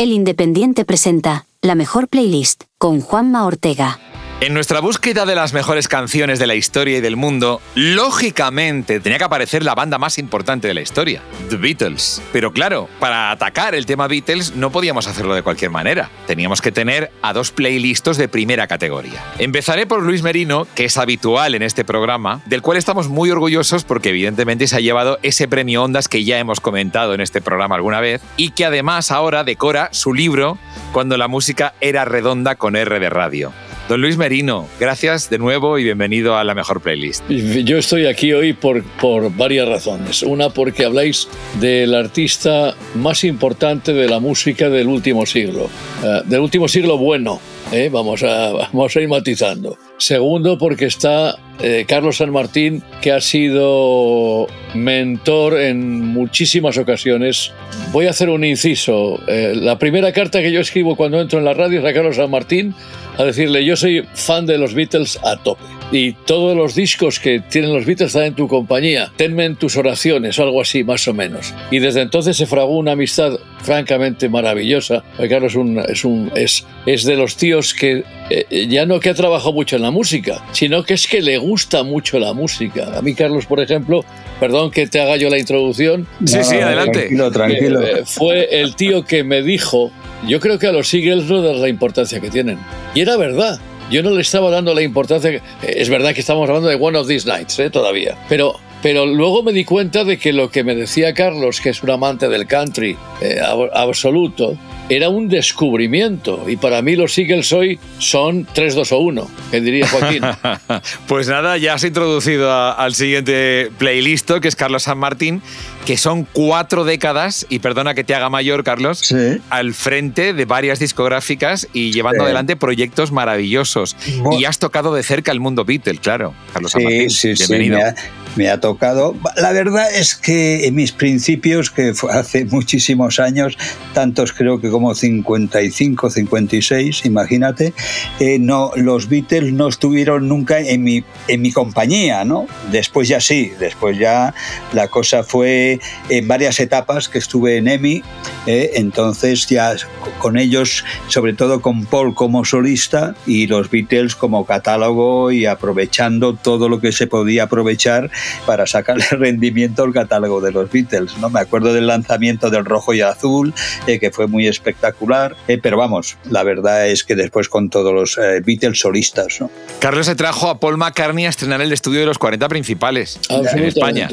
El Independiente presenta la mejor playlist con Juanma Ortega. En nuestra búsqueda de las mejores canciones de la historia y del mundo, lógicamente tenía que aparecer la banda más importante de la historia, The Beatles. Pero claro, para atacar el tema Beatles no podíamos hacerlo de cualquier manera. Teníamos que tener a dos playlists de primera categoría. Empezaré por Luis Merino, que es habitual en este programa, del cual estamos muy orgullosos porque evidentemente se ha llevado ese premio Ondas que ya hemos comentado en este programa alguna vez y que además ahora decora su libro Cuando la música era redonda con R de radio. Don Luis Merino, gracias de nuevo y bienvenido a la mejor playlist. Yo estoy aquí hoy por, por varias razones. Una porque habláis del artista más importante de la música del último siglo, eh, del último siglo bueno. ¿Eh? Vamos, a, vamos a ir matizando. Segundo, porque está eh, Carlos San Martín, que ha sido mentor en muchísimas ocasiones. Voy a hacer un inciso. la primera carta que yo escribo cuando entro en la radio es a Carlos San Martín a decirle, yo soy fan de los Beatles a tope. Y todos los discos que tienen los Beatles están en tu compañía. Tenme en tus oraciones o algo así, más o menos. Y desde entonces se fragó una amistad francamente maravillosa. Carlos es, un, es, un, es, es de los tíos que eh, ya no que ha trabajado mucho en la música, sino que es que le gusta mucho la música. A mí, Carlos, por ejemplo, perdón que te haga yo la introducción. Sí, sí, adelante. Tranquilo, tranquilo. Eh, fue el tío que me dijo, yo creo que a los Eagles no das la importancia que tienen. Y era verdad. Yo no le estaba dando la importancia. Que, es verdad que estamos hablando de One of These Nights, ¿eh? todavía. Pero, pero luego me di cuenta de que lo que me decía Carlos, que es un amante del country eh, absoluto, era un descubrimiento. Y para mí los Eagles hoy son 3, 2 o 1, que diría Joaquín. pues nada, ya has introducido al siguiente playlist, que es Carlos San Martín, que son cuatro décadas, y perdona que te haga mayor, Carlos, al frente de varias discográficas y llevando adelante proyectos maravillosos. Y has tocado de cerca el mundo Beatle, claro, Carlos San Martín. Bienvenido. Me ha, me ha tocado. La verdad es que en mis principios, que fue hace muchísimos años, tantos creo que como 55, 56, imagínate, eh, no, los Beatles no estuvieron nunca en mi, en mi compañía, ¿no? Después ya sí, después ya la cosa fue en varias etapas que estuve en EMI, eh, entonces ya con ellos, sobre todo con Paul como solista y los Beatles como catálogo y aprovechando todo lo que se podía aprovechar para sacarle rendimiento al catálogo de los Beatles, ¿no? Me acuerdo del lanzamiento del rojo y azul, eh, que fue muy espectacular, eh, pero vamos, la verdad es que después con todos los Beatles solistas, ¿no? Carlos se trajo a Paul McCartney a estrenar el estudio de los 40 principales en España.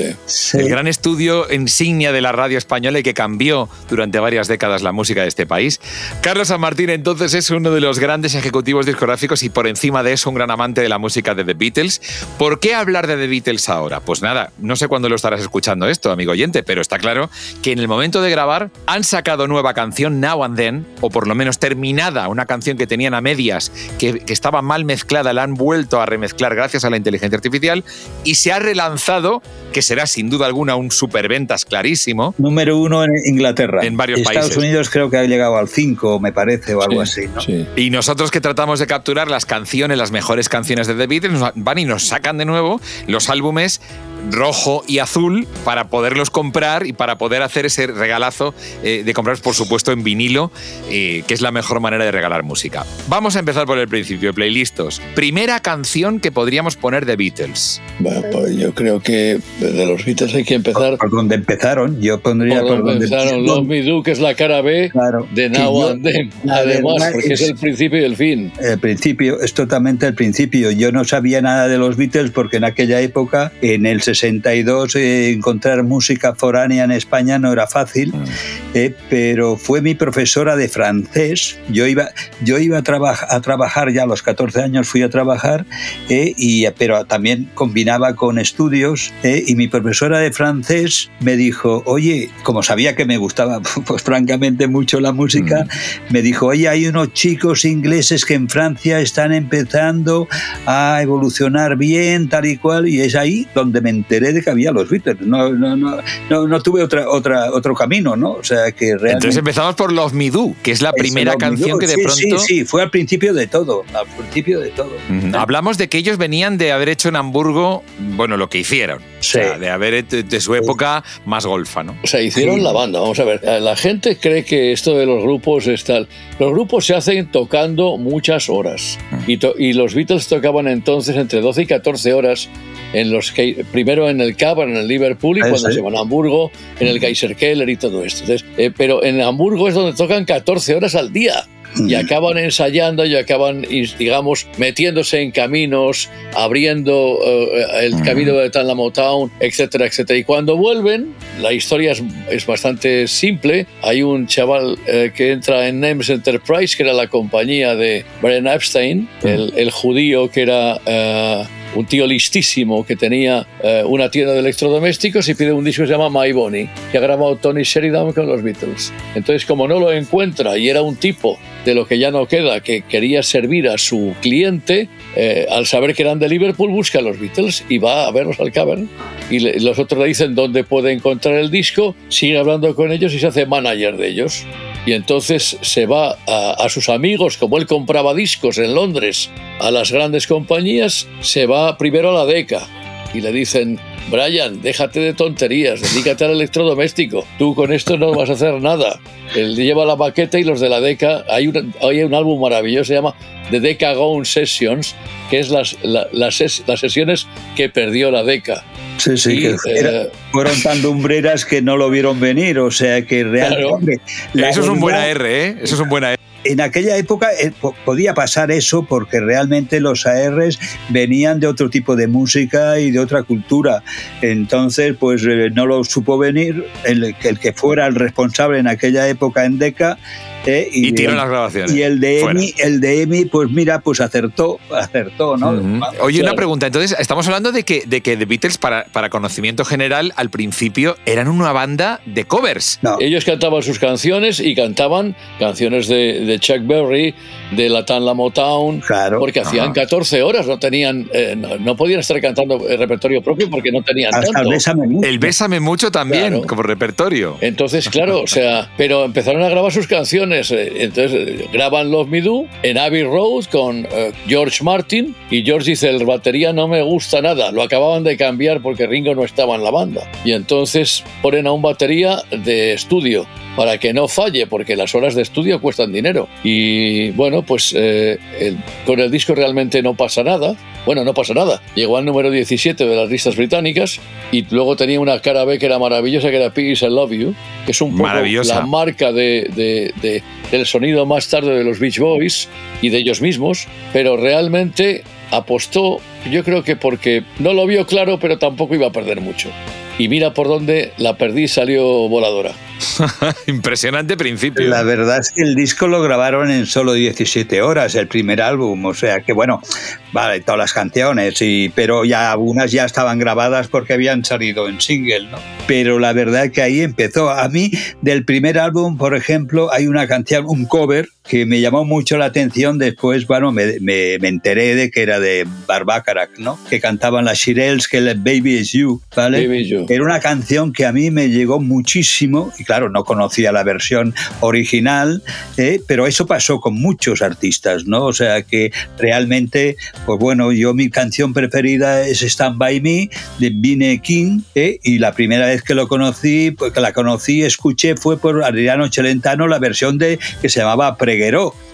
El gran estudio insignia de la radio española y que cambió durante varias décadas la música de este país. Carlos San Martín entonces es uno de los grandes ejecutivos discográficos y por encima de eso un gran amante de la música de The Beatles. ¿Por qué hablar de The Beatles ahora? Pues nada, no sé cuándo lo estarás escuchando esto, amigo oyente, pero está claro que en el momento de grabar han sacado nueva canción Now and Then, o por lo menos terminada, una canción que tenían a medias, que, que estaba mal mezclada, la han vuelto a remezclar gracias a la inteligencia artificial y se ha relanzado, que será sin duda alguna un clarísimo. Número uno en Inglaterra. En varios Estados países. Unidos creo que ha llegado al 5, me parece, o algo así. ¿no? Sí. Y nosotros que tratamos de capturar las canciones, las mejores canciones de The Beatles, nos van y nos sacan de nuevo los álbumes rojo y azul para poderlos comprar y para poder hacer ese regalazo eh, de comprarlos, por supuesto, en vinilo, eh, que es la mejor manera de regalar música. Vamos a empezar por el principio, playlistos. Primera canción que podríamos poner de Beatles. Bueno, pues yo creo que de los Beatles hay que empezar Por donde empezaron, yo pondría por donde empezaron Love Me Do, que es la cara B Claro. de Now yo- and Then. Además, porque es es- el principio y el fin. El principio, es totalmente el principio. Yo no sabía nada de los Beatles porque en aquella época, en el 62, eh, encontrar música foránea en España no era fácil, eh, pero fue mi profesora de francés. Yo iba, yo iba a, traba- a trabajar ya a los 14 años, fui a trabajar, eh, y, pero también combinaba con estudios. eh, y mi profesora de francés me dijo, oye, como sabía que me gustaba, pues francamente mucho la música, me dijo, oye, hay unos chicos ingleses que en Francia están empezando a evolucionar bien, tal y cual, y es ahí donde me enteré de que había los Beatles. No, no, no, no, no tuve otra, otra, otro camino, ¿no? O sea que realmente... Entonces empezamos por Love Me Do, que es la primera canción que de Sí, pronto... Sí, sí, fue al principio de todo, al principio de todo. Hablamos de que ellos venían de haber hecho en Hamburgo, bueno, lo que hicieron. De haber de su época más golfa, ¿no? O sea, hicieron la banda. Vamos a ver, la gente cree que esto de los grupos es tal. Los grupos se hacen tocando muchas horas. Mm. Y, y los Beatles tocaban entonces entre 12 y 14 horas en los que, primero en el Cavern, en el Liverpool, y cuando se van a Hamburgo, en el Kaiser Keller y todo esto. Eh, pero en Hamburgo es donde tocan 14 horas al día y acaban ensayando y acaban, digamos, metiéndose en caminos, abriendo eh, el camino de Tanlamo Town, etcétera, etcétera. Y cuando vuelven, la historia es, bastante simple. Hay un chaval eh, que entra en Nemes Enterprise, que era la compañía de Brian Epstein, el, judío que era un tío listísimo que tenía eh, una tienda de electrodomésticos y pide un disco que se llama My Bonnie, que ha grabado Tony Sheridan con los Beatles. Entonces, como no lo encuentra y era un tipo de lo que ya no queda, que quería servir a su cliente, eh, al saber que eran de Liverpool, busca a los Beatles y va a verlos al Cavern. Y los otros le dicen dónde puede encontrar el disco, sigue hablando con ellos y se hace manager de ellos y entonces se va a, sus amigos, como él compraba discos en Londres, a las grandes compañías, se va primero a la DECA y le dicen, Brian, déjate de tonterías, dedícate al electrodoméstico, tú con esto no vas a hacer nada. Él lleva la baqueta y los de la DECA, hay un, hay un álbum maravilloso, se llama The Deca Gone Sessions, que es las, las, las sesiones que perdió la DECA Sí, sí, que eh, fueron tan lumbreras que no lo vieron venir, o sea que realmente... eso es un buen AR, ¿eh? Eso es un buen AR. En aquella época eh, podía pasar eso porque realmente los ARs venían de otro tipo de música y de otra cultura. Entonces, pues eh, no lo supo venir. El, el que fuera el responsable en aquella época en DECA ¿eh? y, y las grabaciones. Y el de, Emi, el de Emi, pues mira, pues acertó, acertó, ¿no? Oye, una pregunta. Entonces, estamos hablando de que, de que The Beatles, para, para conocimiento general, al principio eran una banda de covers. Ellos cantaban sus canciones y cantaban canciones de, de Chuck Berry, de la Tan La Motown, claro. porque hacían 14 horas, no tenían, eh, no, podían estar cantando el repertorio propio porque no tenían tanto. El Bésame mucho. El Bésame mucho también, como repertorio. Entonces, claro, o sea, pero empezaron a grabar sus canciones eh, entonces eh, graban Love Me Do en Abbey Road con eh, George Martin y George dice, el batería no me gusta nada, lo acababan de cambiar porque Ringo no estaba en la banda. Y entonces ponen a un batería de estudio para que no falle, porque las horas de estudio cuestan dinero. Y bueno, pues con el disco realmente no pasa nada. Bueno, no pasa nada. Llegó al número 17 de las listas británicas y luego tenía una cara B que era maravillosa, que era Piggy's I Love You, que es un poco la marca de, del sonido más tarde de los Beach Boys y de ellos mismos, pero realmente apostó, yo creo que porque no lo vio claro, pero tampoco iba a perder mucho. Y mira por dónde la perdí salió voladora. Impresionante principio. La verdad es que el disco lo grabaron en solo 17 horas, el primer álbum, o sea que bueno, vale, todas las canciones, y, pero ya algunas ya estaban grabadas porque habían salido en single, ¿no? Pero la verdad que ahí empezó. A mí, del primer álbum, por ejemplo, hay una canción, un cover, que me llamó mucho la atención. Después, bueno, me, me, enteré de que era de Barbacarac, ¿no? Que cantaban las Shirelles, que el Baby is You, ¿vale? Era una canción que a mí me llegó muchísimo y claro, no conocía la versión original, ¿eh? pero eso pasó con muchos artistas, ¿no? O sea que realmente, pues bueno, yo mi canción preferida es Stand By Me de Bine King ¿eh? y la primera vez que lo conocí, pues que la conocí, escuché, fue por Adriano Celentano la versión de que se llamaba Pre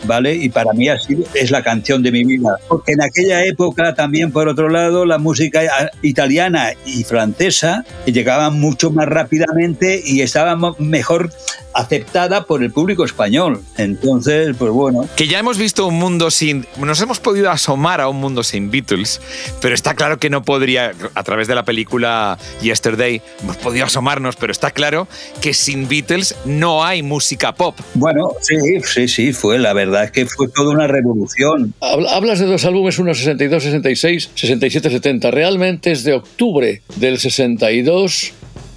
¿vale? Y para mí así es la canción de mi vida. Porque en aquella época también, por otro lado, la música italiana y francesa llegaban mucho más rápidamente y estaban mejor aceptada por el público español. Entonces, pues bueno. Que ya hemos visto un mundo sin. Nos hemos podido asomar a un mundo sin Beatles, pero está claro que no podría, a través de la película Yesterday, hemos podido asomarnos, pero está claro que sin Beatles no hay música pop. Bueno, sí, sí, sí, fue. La verdad es que fue toda una revolución. Hablas de dos álbumes, uno 62, 66, 67, 70. Realmente es de octubre del 62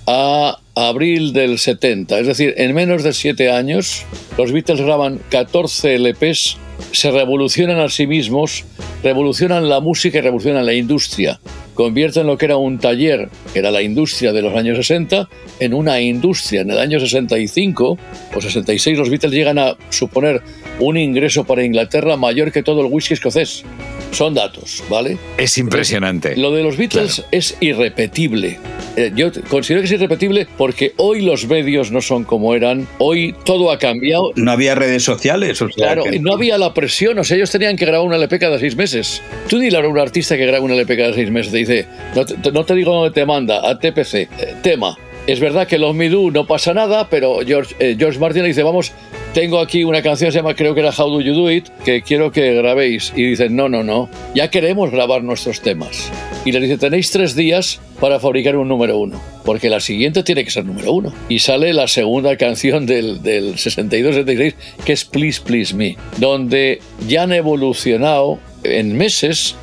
a abril del 70. Es decir, en menos de siete años, los Beatles graban 14 LPs, se revolucionan a sí mismos, revolucionan la música y revolucionan la industria. Convierten lo que era un taller, que era la industria de los años 60, en una industria. En el año 65 o 66 los Beatles llegan a suponer un ingreso para Inglaterra mayor que todo el whisky escocés. Son datos, ¿vale? Es impresionante. Lo de los Beatles es irrepetible. Eh, yo considero que es irrepetible porque hoy los medios no son como eran, hoy todo ha cambiado. No había redes sociales, o sea Claro, no había la presión, o sea, ellos tenían que grabar una LP cada seis meses. Tú dile a un artista que graba una LP cada seis meses, te no te, digo dónde te manda, a TPC, eh, tema, es verdad que los Me Do no pasa nada, pero George, eh, George Martin le dice, vamos, tengo aquí una canción, se llama creo que era How Do You Do It, que quiero que grabéis. Y dicen, no, no, no, ya queremos grabar nuestros temas. Y le dice, tenéis tres días para fabricar un número uno, porque la siguiente tiene que ser número uno. Y sale la segunda canción del, del 62-76, que es Please Please Me, donde ya han evolucionado en meses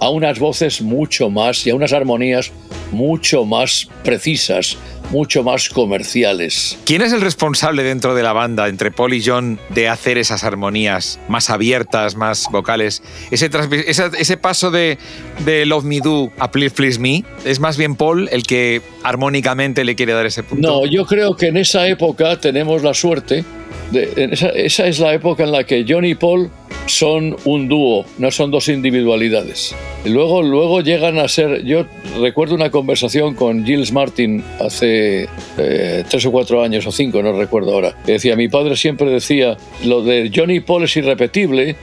a unas voces mucho más y a unas armonías mucho más precisas, mucho más comerciales. ¿Quién es el responsable dentro de la banda, entre Paul y John, de hacer esas armonías más abiertas, más vocales? Ese, ese, paso de, de, Love Me Do a Please Please Me, ¿es más bien Paul el que armónicamente le quiere dar ese punto? No, yo creo que en esa época tenemos la suerte, de, esa, esa es la época en la que John y Paul son un dúo, no son dos individualidades. Luego, luego llegan a ser. Yo recuerdo una conversación con Gilles Martin hace eh, tres o cuatro años o cinco, no recuerdo ahora. Que decía: Mi padre siempre decía, lo de Johnny Paul es irrepetible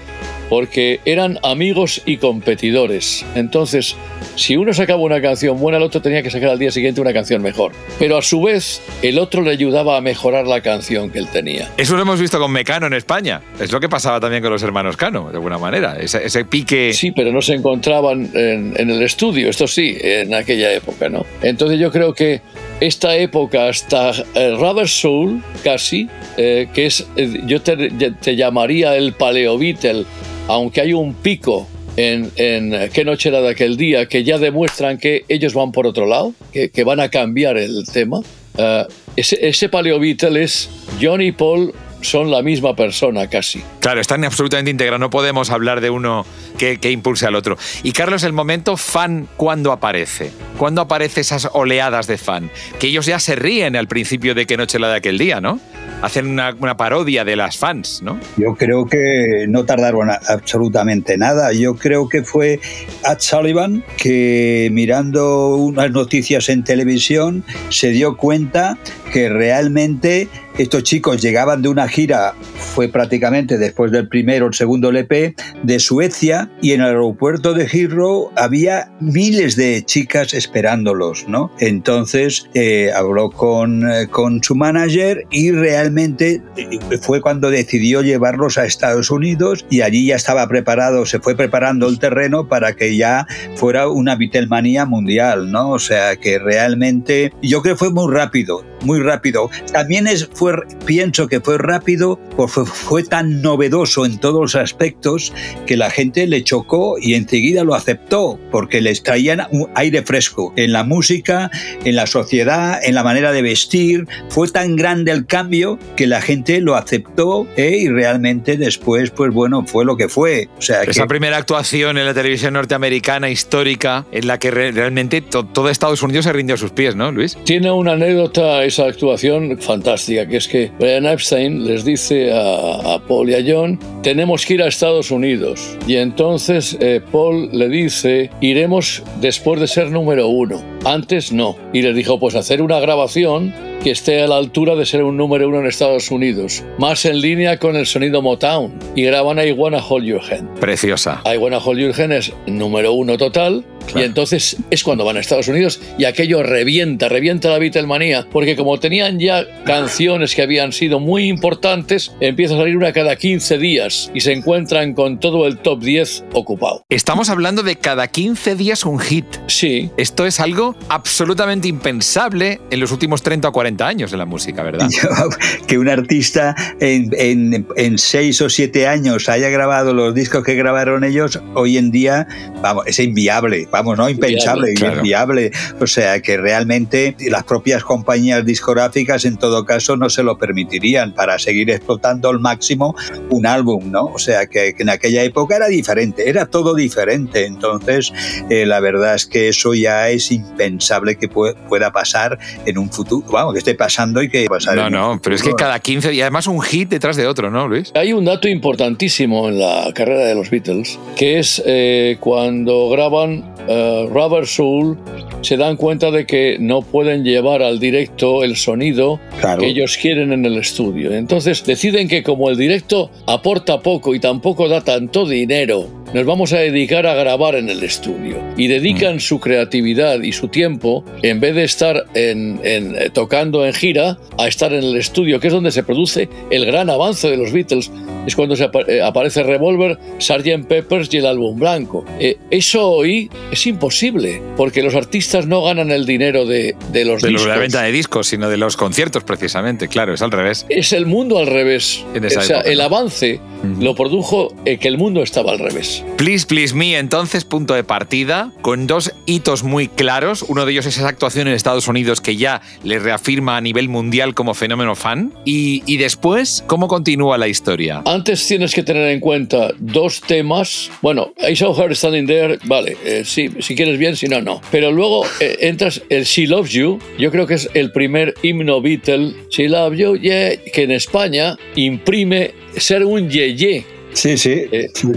porque eran amigos y competidores. Entonces, si uno sacaba una canción buena, el otro tenía que sacar al día siguiente una canción mejor. Pero a su vez, el otro le ayudaba a mejorar la canción que él tenía. Eso lo hemos visto con Mecano en España. Es lo que pasaba también con los hermanos Cano, de alguna manera. Ese, pique. Sí, pero no se encontraban en, el estudio, esto sí, en aquella época, ¿no? Entonces yo creo que esta época hasta el Rubber Soul, casi, eh, que es, eh, yo te, llamaría el Paleo Beatle aunque hay un pico en, en, qué noche era de aquel día, que ya demuestran que ellos van por otro lado, que, van a cambiar el tema. Eh, ese, ese Paleo Beatle es John y Paul son la misma persona casi. Claro, están absolutamente integrados, no podemos hablar de uno que, que, impulse al otro. Y Carlos, el momento fan, ¿cuándo aparece? ¿Cuándo aparecen esas oleadas de fan? Que ellos ya se ríen al principio de qué noche la de aquel día, ¿no? Hacen una, parodia de las fans, ¿no? Yo creo que no tardaron absolutamente nada. Yo creo que fue Ed Sullivan que mirando unas noticias en televisión se dio cuenta que realmente estos chicos llegaban de una gira, fue prácticamente después del primero el segundo LP, de Suecia y en el aeropuerto de Heathrow había miles de chicas esperándolos, ¿no? Entonces eh, habló con, eh, con su manager y realmente eh, fue cuando decidió llevarlos a Estados Unidos y allí ya estaba preparado, se fue preparando el terreno para que ya fuera una Beatlemanía mundial, ¿no? O sea que realmente yo creo que fue muy rápido, muy rápido. También es, fue, pienso que fue rápido porque fue tan novedoso en todos los aspectos que la gente le chocó y enseguida lo aceptó porque les traían un aire fresco en la música, en la sociedad, en la manera de vestir. Fue tan grande el cambio que la gente lo aceptó ¿eh? y realmente después, pues bueno, fue lo que fue. O sea, Esa primera actuación en la televisión norteamericana histórica en la que realmente todo Estados Unidos se rindió a sus pies, ¿no, Luis? Tiene una anécdota esa actuación fantástica, que es que Brian Epstein les dice a, Paul y a John, tenemos que ir a Estados Unidos. Y entonces eh, Paul le dice, iremos después de ser número uno. Antes no. Y les dijo, pues hacer una grabación que esté a la altura de ser un número uno en Estados Unidos, más en línea con el sonido Motown. Y graban I Wanna Hold Your Hand. Preciosa. I Wanna Hold Your Hand es número uno total. Y entonces es cuando van a Estados Unidos y aquello revienta, revienta la Beatlemanía, porque como tenían ya canciones que habían sido muy importantes, empieza a salir una cada 15 días y se encuentran con todo el top 10 ocupado. Estamos hablando de cada 15 días un hit. Sí. Esto es algo absolutamente impensable en los últimos 30 o 40 años de la música, ¿verdad? que un artista en, en, en, seis o siete años haya grabado los discos que grabaron ellos, hoy en día vamos, es inviable, vamos, no impensable, inviable. O sea que realmente las propias compañías discográficas en todo caso no se lo permitirían para seguir explotando al máximo un álbum, ¿no? O sea que, en aquella época era diferente, era todo diferente. Entonces, eh, la verdad es que eso ya es impensable que pueda pasar en un futuro, vamos, que esté pasando y que pasar. No, no, pero es que cada 15 y además un hit detrás de otro, ¿no, Luis? Hay un dato importantísimo en la carrera de los Beatles, que es eh, cuando graban uh, Rubber Soul, se dan cuenta de que no pueden llevar al directo el sonido que ellos quieren en el estudio. Entonces deciden que como el directo aporta poco y tampoco da tanto dinero, nos vamos a dedicar a grabar en el estudio. Y dedican mm. su creatividad y su tiempo, en vez de estar en, eh, tocando en gira, a estar en el estudio, que es donde se produce el gran avance de los Beatles. Es cuando se eh, aparece Revolver, Sgt. Peppers y el álbum blanco. Eh, eso hoy es imposible, porque los artistas no ganan el dinero de, de los de discos. De la venta de discos, sino de los conciertos, precisamente. Claro, es al revés. Es el mundo al revés. o sea, el avance lo produjo que el mundo estaba al revés. Please Please Me, entonces, punto de partida, con dos hitos muy claros. Uno de ellos es esa actuación en Estados Unidos que ya le reafirma a nivel mundial como fenómeno fan. Y, después, ¿cómo continúa la historia? Antes tienes que tener en cuenta dos temas. Bueno, I Saw Her Standing There, vale, eh, si quieres bien, si no, no. Pero luego eh, entras el She Loves You, yo creo que es el primer himno Beatle, She Loves You, yeah, que en España imprime ser un ye-ye Sí, sí. Eh, sí,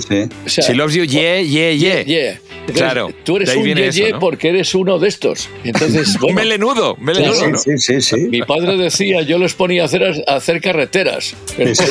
sí. She loves you, yeah, yeah, yeah. claro. Tú eres un ye, porque eres uno de estos. Entonces, bueno, melenudo, melenudo. Sí, sí, sí, Mi padre decía, yo les ponía a hacer, a hacer carreteras. Sí, sí,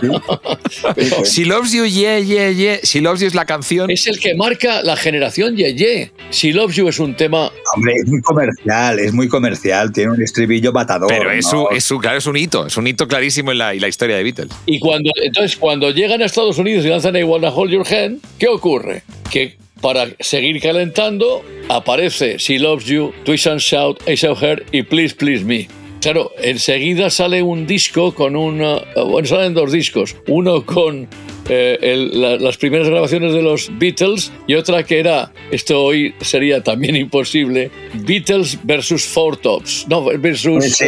sí, She loves you, yeah, yeah, yeah. She loves you es la canción. Es el que marca la generación ye, yeah. She loves you es un tema. Hombre, es muy comercial, es muy comercial. Tiene un estribillo matador. Pero es, su, es, claro, es un hito, es un hito clarísimo en la, en la historia de Beatles. Y cuando, entonces, cuando llegan a Estados Unidos y lanzan I Wanna Hold Your Hand, ¿qué ocurre? Que para seguir calentando aparece She Loves You, Twist and Shout, I Saw Her y Please Please Me. Claro, enseguida sale un disco con un... Bueno, salen dos discos. Uno con eh, las primeras grabaciones de los Beatles y otra que era, esto hoy sería también imposible, Beatles versus Four Tops. No, versus... Sí,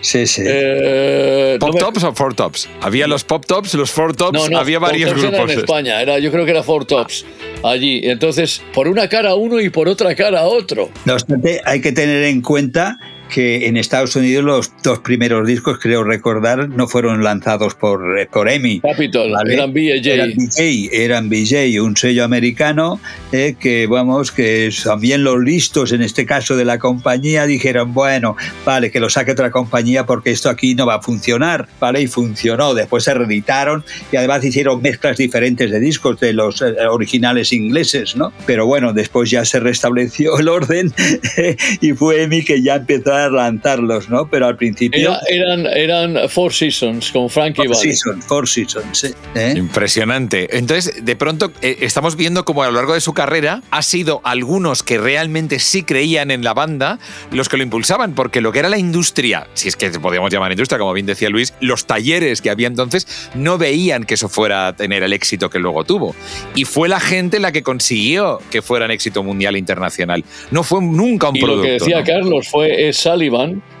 sí, sí. Eh, ¿Pop Tops o Four Tops? Había los Pop Tops, los Four Tops, había varios grupos. Era en España, era, yo creo que era Four Tops allí. Entonces, por una cara uno y por otra cara otro. No obstante, hay que tener en cuenta que en Estados Unidos los dos primeros discos, creo recordar, no fueron lanzados por, eh, por EMI. Capitol, eran BJ. Eran BJ, eran BJ, un sello americano eh, que, vamos, que también los listos, en este caso de la compañía, dijeron, bueno, vale, que lo saque otra compañía porque esto aquí no va a funcionar, ¿vale? Y funcionó. Después se reeditaron y además hicieron mezclas diferentes de discos de los eh, originales ingleses, ¿no? Pero bueno, después ya se restableció el orden y fue EMI que ya empezó a lanzarlos, ¿no? Pero al principio... eran, eran Four Seasons con Frankie Four Seasons, Four Seasons, ¿eh? Impresionante. Entonces, de pronto, eh, estamos viendo como a lo largo de su carrera ha sido algunos que realmente sí creían en la banda los que lo impulsaban, porque lo que era la industria, si es que podíamos llamar industria, como bien decía Luis, los talleres que había entonces no veían que eso fuera a tener el éxito que luego tuvo. Y fue la gente la que consiguió que fuera un éxito mundial e internacional. No fue nunca un y Lo que decía Carlos fue esa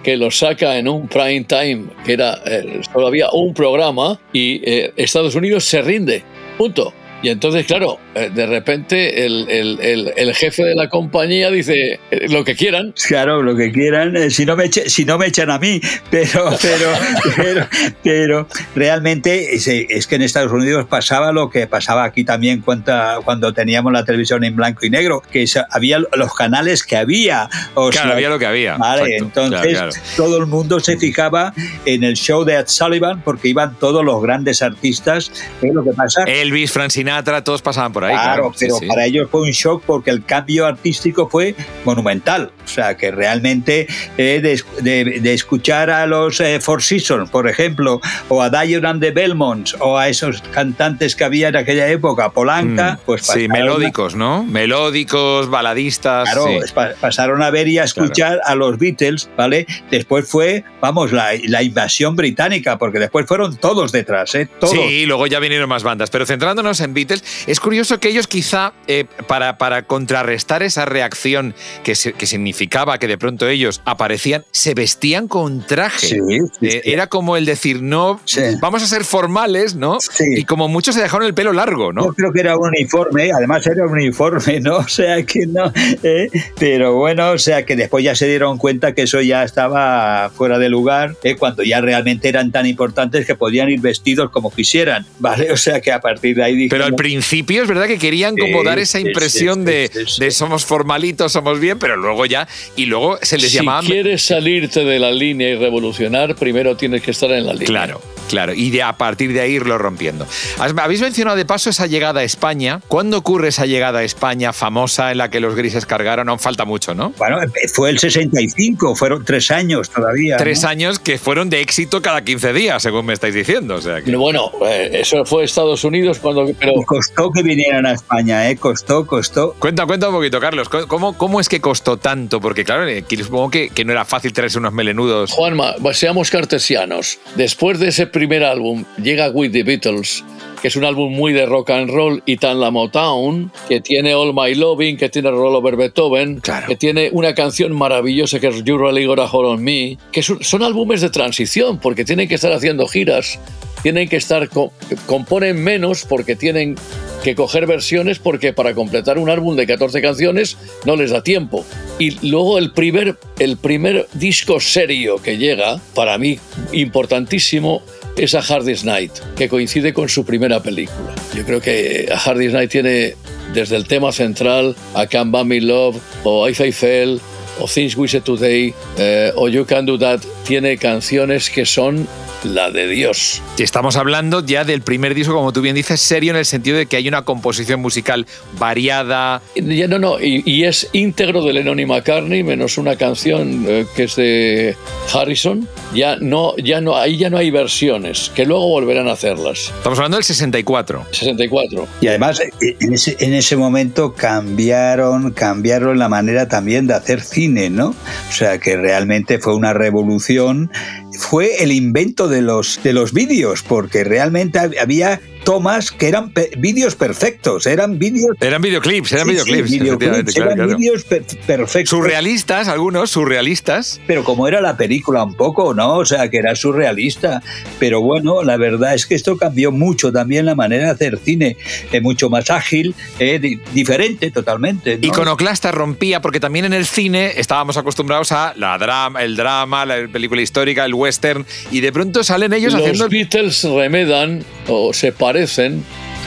que lo saca en un prime time, que era eh, todavía un programa, y eh, Estados Unidos se rinde. Punto. Y entonces, claro, eh, de repente el, el, el, jefe de la compañía dice eh, lo que quieran. Claro, lo que quieran, eh, si, no me si no me echan a mí, pero, pero, pero, realmente es, que en Estados Unidos pasaba lo que pasaba aquí también cuando, cuando teníamos la televisión en blanco y negro, que había los canales que había. O claro, había lo que había. Vale, entonces todo el mundo se fijaba en el show de Ed Sullivan porque iban todos los grandes artistas. lo que pasa? Elvis, Francine todos pasaban por ahí. Claro, pero para ellos fue un shock porque el cambio artístico fue monumental. O sea, que realmente eh, de, escuchar a los eh, Four Seasons, por ejemplo, o a Dion and the Belmonts, o a esos cantantes que había en aquella época, Polanca, mm, pues Sí, melódicos, ¿no? Melódicos, baladistas. Claro, pasaron a ver y a escuchar a los Beatles, ¿vale? Después fue, vamos, la, la, invasión británica, porque después fueron todos detrás, ¿eh? Todos. Sí, luego ya vinieron más bandas. Pero centrándonos en Beatles. Es curioso que ellos quizá, eh, para, para contrarrestar esa reacción que, que significaba que de pronto ellos aparecían, se vestían con traje. Eh, era como el decir, no, vamos a ser formales, ¿no? Y como muchos se dejaron el pelo largo, ¿no? Yo creo que era un uniforme, además era un uniforme, ¿no? O sea que no. ¿eh? Pero bueno, o sea que después ya se dieron cuenta que eso ya estaba fuera de lugar, ¿eh? cuando ya realmente eran tan importantes que podían ir vestidos como quisieran, ¿vale? O sea que a partir de ahí. pero al principio es verdad que querían como dar esa impresión de, de, somos formalitos, somos bien, pero luego ya. Y luego se les llamaba. Si quieres salirte de la línea y revolucionar, primero tienes que estar en la línea. Claro. Claro, y de a partir de ahí irlo rompiendo. Habéis mencionado de paso esa llegada a España. ¿Cuándo ocurre esa llegada a España famosa en la que los grises cargaron? Aún falta mucho, ¿no? Bueno, fue el 65, fueron tres años todavía. Tres años que fueron de éxito cada 15 días, según me estáis diciendo. O sea Bueno, eh, eso fue Estados Unidos cuando... Pero... costó que vinieran a España, ¿eh? Costó, costó. Cuenta, cuenta un poquito, Carlos. ¿Cómo, cómo es que costó tanto? Porque claro, eh, supongo que, que no era fácil traerse unos melenudos. Juanma, seamos cartesianos. Después de ese primer álbum llega With the Beatles, que es un álbum muy de rock and roll y tan la Motown, que tiene All My Loving, que tiene Roll Over Beethoven, que tiene una canción maravillosa que es You Really Got a Hold on Me, que son, son álbumes de transición porque tienen que estar haciendo giras, tienen que estar, componen menos porque tienen que coger versiones porque para completar un álbum de 14 canciones no les da tiempo. Y luego el primer, el primer disco serio que llega, para mí importantísimo, es A Hardest Night, que coincide con su primera película. Yo creo que A Hardest Night tiene desde el tema central a Can't Buy Me Love o If I Fell o Things We Said Today eh, o You Can Do That, tiene canciones que son la de Dios. Estamos hablando ya del primer disco, como tú bien dices, serio en el sentido de que hay una composición musical variada. Ya, no, no, y, es íntegro de Lennon y McCartney, menos una canción eh, que es de Harrison. Ya no, ya no, ahí ya no hay versiones, que luego volverán a hacerlas. Estamos hablando del 64. 64. Y además, eh, en ese, en ese momento cambiaron, cambiaron la manera también de hacer cine, ¿no? O sea, que realmente fue una revolución. Fue el invento de los, de los vídeos, porque realmente había tomas que eran vídeos perfectos, eran vídeos... Eran videoclips, eran videoclips, eran vídeos perfectos. Surrealistas, algunos, surrealistas. Pero como era la película un poco, ¿no? O sea, que era surrealista. Pero bueno, la verdad es que esto cambió mucho también la manera de hacer cine, eh, mucho más ágil, eh, diferente totalmente. Iconoclasta rompía, porque también en el cine estábamos acostumbrados a la drama, el drama, la película histórica, el western, y de pronto salen ellos haciendo... Los Beatles remedan o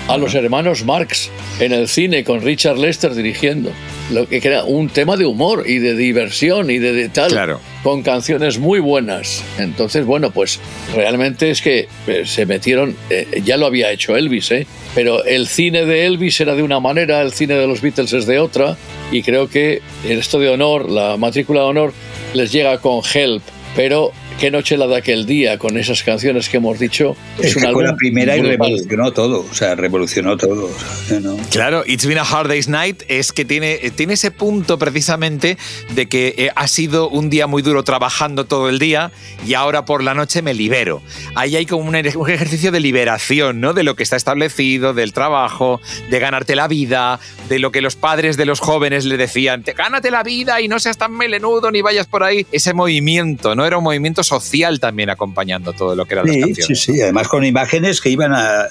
a los hermanos Marx en el cine con Richard Lester dirigiendo. Lo que era un tema de humor y de diversión y de, tal, con canciones muy buenas. Entonces, bueno, pues realmente es que eh, se metieron, eh, ya lo había hecho Elvis, ¿eh? pero el cine de Elvis era de una manera, el cine de los Beatles es de otra, y creo que esto de honor, la matrícula de honor, les llega con Help, pero Qué noche la de aquel día con esas canciones que hemos dicho. Es, una la primera y revolucionó todo, o sea, revolucionó todo. Claro, It's Been a Hard Day's Night es que tiene, tiene ese punto precisamente de que eh, ha sido un día muy duro trabajando todo el día y ahora por la noche me libero. Ahí hay como un, ejercicio de liberación, ¿no? De lo que está establecido, del trabajo, de ganarte la vida, de lo que los padres de los jóvenes le decían, te gánate la vida y no seas tan melenudo ni vayas por ahí. Ese movimiento, ¿no? Era un movimiento social también acompañando todo lo que era sí, las canciones. Sí, sí, además con imágenes que iban a,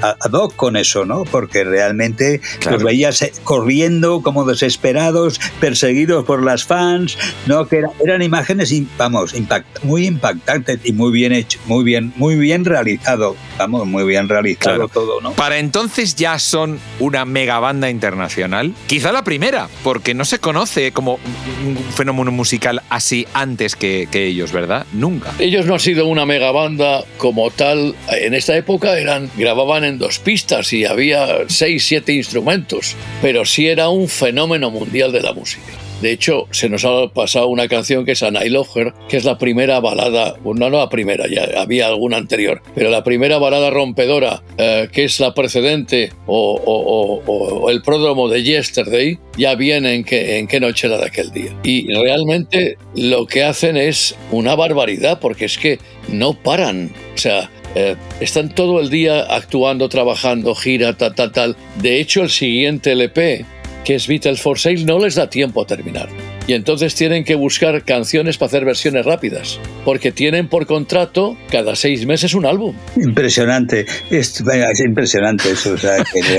a, doc con eso, ¿no? Porque realmente los veías eh, corriendo como desesperados, perseguidos por las fans, ¿no? Que eran imágenes, vamos, impact, muy impactantes y muy bien hecho, muy bien, muy bien realizado, vamos, muy bien realizado todo, ¿no? Para entonces ya son una mega banda internacional, quizá la primera, porque no se conoce como un fenómeno musical así antes que, que ellos, ¿verdad? Ellos no han sido una mega banda como tal. En esta época eran, grababan en dos pistas y había seis, siete instrumentos, pero sí era un fenómeno mundial de la música. De hecho, se nos ha pasado una canción que es Anailoger, que es la primera balada, no, no la primera, ya había alguna anterior, pero la primera balada rompedora, eh, que es la precedente o, el pródromo de Yesterday, ya viene en qué noche era de aquel día. Y realmente lo que hacen es una barbaridad, porque es que no paran. O sea, eh, están todo el día actuando, trabajando, gira, tal, tal, tal. De hecho, el siguiente LP, que es Beatles for Sale, no les da tiempo a terminar y entonces tienen que buscar canciones para hacer versiones rápidas, porque tienen por contrato cada seis meses un álbum. Impresionante, es, impresionante eso.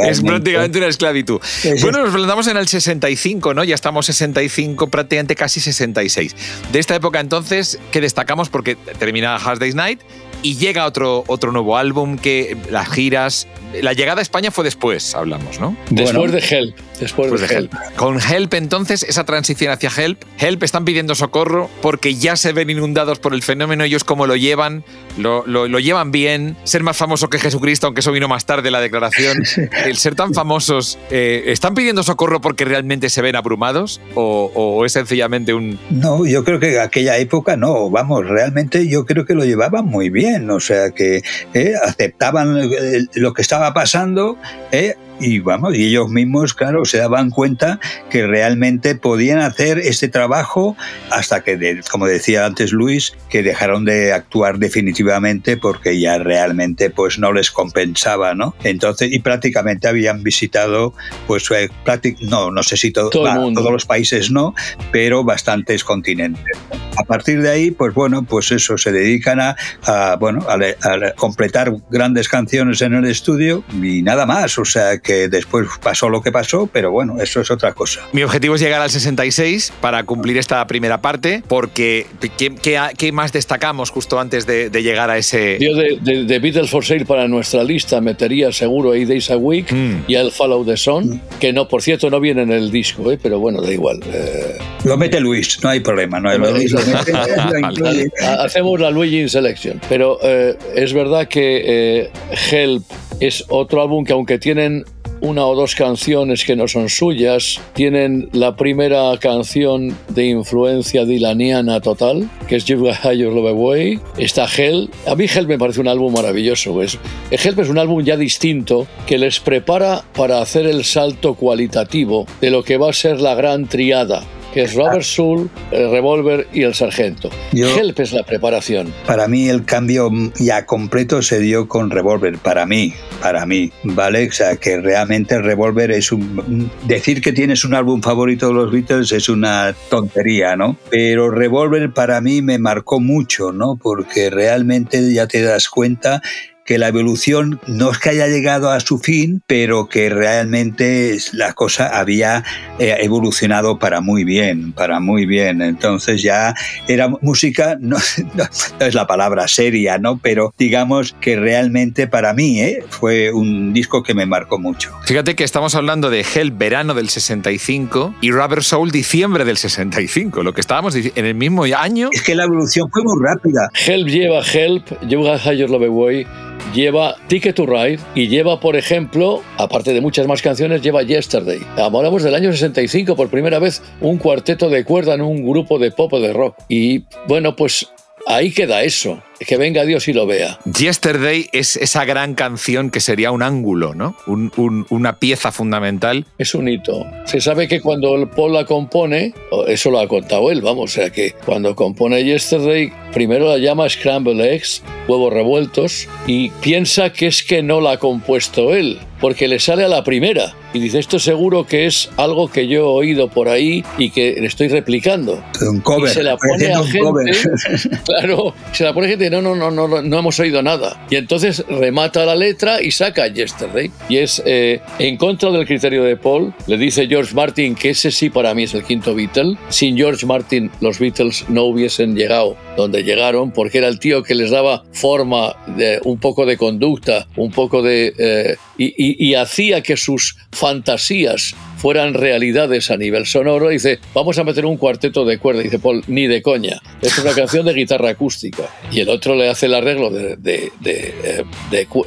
Es prácticamente una esclavitud. bueno, nos plantamos en el 65, ¿no? Ya estamos 65, prácticamente casi 66. De esta época entonces, que destacamos porque termina Hard Day's Night y llega otro, otro nuevo álbum que las giras. La llegada a España fue después, hablamos, ¿no? Después de Help. Después, de, Help. Con Help, entonces, esa transición hacia Help. Help están pidiendo socorro porque ya se ven inundados por el fenómeno. Ellos, como lo llevan, lo, lo, llevan bien. Ser más famoso que Jesucristo, aunque eso vino más tarde la declaración. el ser tan famosos, eh, ¿están pidiendo socorro porque realmente se ven abrumados? O, ¿O es sencillamente un.? No, yo creo que aquella época no. Vamos, realmente yo creo que lo llevaban muy bien o sea que eh, aceptaban lo que estaba pasando eh, y vamos, y ellos mismos, claro, se daban cuenta que realmente podían hacer este trabajo hasta que, como decía antes Luis, que dejaron de actuar definitivamente porque ya realmente pues no les compensaba, ¿no? Entonces, y prácticamente habían visitado, pues, eh, no, no sé si todo, todos los países no, pero bastantes continentes. A partir de ahí, pues bueno, pues eso, se dedican a, bueno, a, a completar grandes canciones en el estudio y nada más, o sea que que después pasó lo que pasó, pero bueno, eso es otra cosa. Mi objetivo es llegar al 66 para cumplir esta primera parte, porque ¿qué, más destacamos justo antes de, llegar a ese...? Yo de, Beatles for Sale para nuestra lista metería seguro a Days a Week mm. y al Follow the Sun, mm. que no, por cierto, no viene en el disco, ¿eh? pero bueno, da igual. Eh. Lo mete Luis, no hay problema. No hay Hacemos la Luigi Selection, pero eh, es verdad que Help es otro álbum que aunque tienen una o dos canciones que no son suyas. Tienen la primera canción de influencia dilaniana total, que es You've Got Your Love Away. Está Hell. A mí Hell me parece un álbum maravilloso. Pues. Hell es un álbum ya distinto que les prepara para hacer el salto cualitativo de lo que va a ser la gran triada que es Robert Soul, el Revolver y el Sargento. Help es la preparación. Para mí el cambio ya completo se dio con Revolver, para mí, para mí, ¿vale? O sea, que realmente Revolver es un... Decir que tienes un álbum favorito de los Beatles es una tontería, ¿no? Pero Revolver para mí me marcó mucho, ¿no? Porque realmente ya te das cuenta que la evolución no es que haya llegado a su fin, pero que realmente la cosa había eh, evolucionado para muy bien, para muy bien. Entonces ya era música, no, es la palabra seria, ¿no? Pero digamos que realmente para mí ¿eh? fue un disco que me marcó mucho. Fíjate que estamos hablando de Hell verano del 65 y Rubber Soul diciembre del 65, lo que estábamos en el mismo año. Es que la evolución fue muy rápida. Help lleva Help, lleva Higher Love Away lleva Ticket to Ride y lleva, por ejemplo, aparte de muchas más canciones, lleva Yesterday. Hablamos del año 65, por primera vez un cuarteto de cuerda en un grupo de pop de rock. Y bueno, pues ahí queda eso que venga Dios y lo vea. Yesterday es esa gran canción que sería un ángulo, ¿no? una pieza fundamental. Es un hito. Se sabe que cuando Paul la compone, eso lo ha contado él, vamos, o sea que cuando compone Yesterday, primero la llama Scramble Eggs, huevos revueltos, y piensa que es que no la ha compuesto él, porque le sale a la primera. Y dice, esto seguro que es algo que yo he oído por ahí y que le estoy replicando. Un cover. Y se la pone a gente. Claro, se la pone gente no, no, no, no, no hemos oído nada. Y entonces remata la letra y saca Yesterday. Y es eh, en contra del criterio de Paul, le dice George Martin que ese sí para mí es el quinto Beatle. Sin George Martin los Beatles no hubiesen llegado donde llegaron porque era el tío que les daba forma, de, un poco de conducta, un poco de... Eh, y hacía que sus fantasías fueran realidades a nivel sonoro, dice, vamos a meter un cuarteto de cuerda. Dice Paul, ni de coña. Es una canción de guitarra acústica. Y el otro le hace el arreglo de, eh,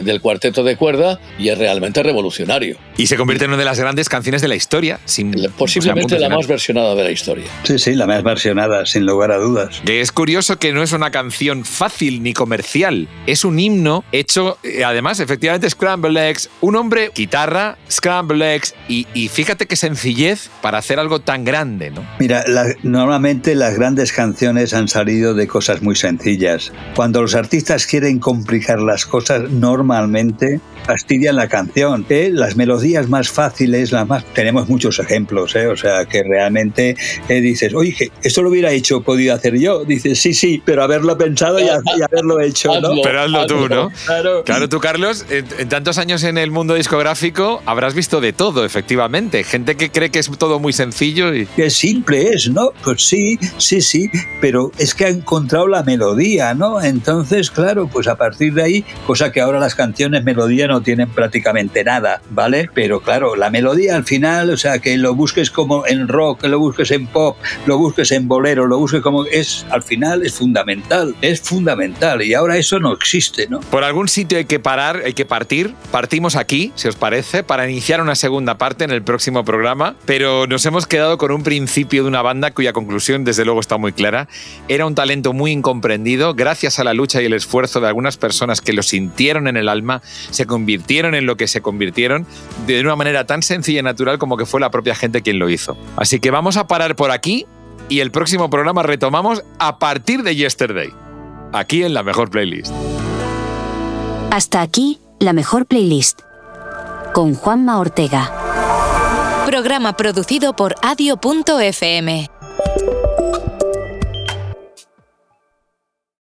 del cuarteto de cuerda y es realmente revolucionario. Y se convierte en una de las grandes canciones de la historia. Sin, Posiblemente la más versionada de la historia. Sí, sí, la más versionada, sin lugar a dudas. es curioso que no es una canción fácil ni comercial. Es un himno hecho, eh, además, efectivamente, Scramble Eggs, un hombre, guitarra, Scramble Eggs, y, y fíjate fíjate qué sencillez para hacer algo tan grande, ¿no? Mira, normalmente las grandes canciones han salido de cosas muy sencillas. Cuando los artistas quieren complicar las cosas, normalmente fastidian la canción. ¿eh? Las melodías más fáciles, las más... Tenemos muchos ejemplos, ¿eh? o sea, que realmente eh, dices, oye, esto lo hubiera hecho, podido hacer yo. Dices, sí, sí, pero haberlo pensado y, haberlo hecho, ¿no? pero hazlo, tú, ¿no? Claro. claro, tú, Carlos, en tantos años en el mundo discográfico habrás visto de todo, efectivamente. Gente que cree que es todo muy sencillo y... Qué simple es, ¿no? Pues sí, sí, sí, pero es que ha encontrado la melodía, ¿no? Entonces, claro, pues a partir de ahí, cosa que ahora las canciones melodía no tienen prácticamente nada, ¿vale? Pero claro, la melodía al final, o sea, que lo busques como en rock, que lo busques en pop, lo busques en bolero, lo busques como es, al final es fundamental, es fundamental y ahora eso no existe, ¿no? Por algún sitio hay que parar, hay que partir, partimos aquí, si os parece, para iniciar una segunda parte en el programa, pero nos hemos quedado con un principio de una banda cuya conclusión desde luego está muy clara, era un talento muy incomprendido, gracias a la lucha y el esfuerzo de algunas personas que lo sintieron en el alma, se convirtieron en lo que se convirtieron de una manera tan sencilla y natural como que fue la propia gente quien lo hizo. Así que vamos a parar por aquí y el próximo programa retomamos a partir de Yesterday, aquí en la mejor playlist. Hasta aquí, la mejor playlist. Con Juanma Ortega. Programa producido por adio.fm.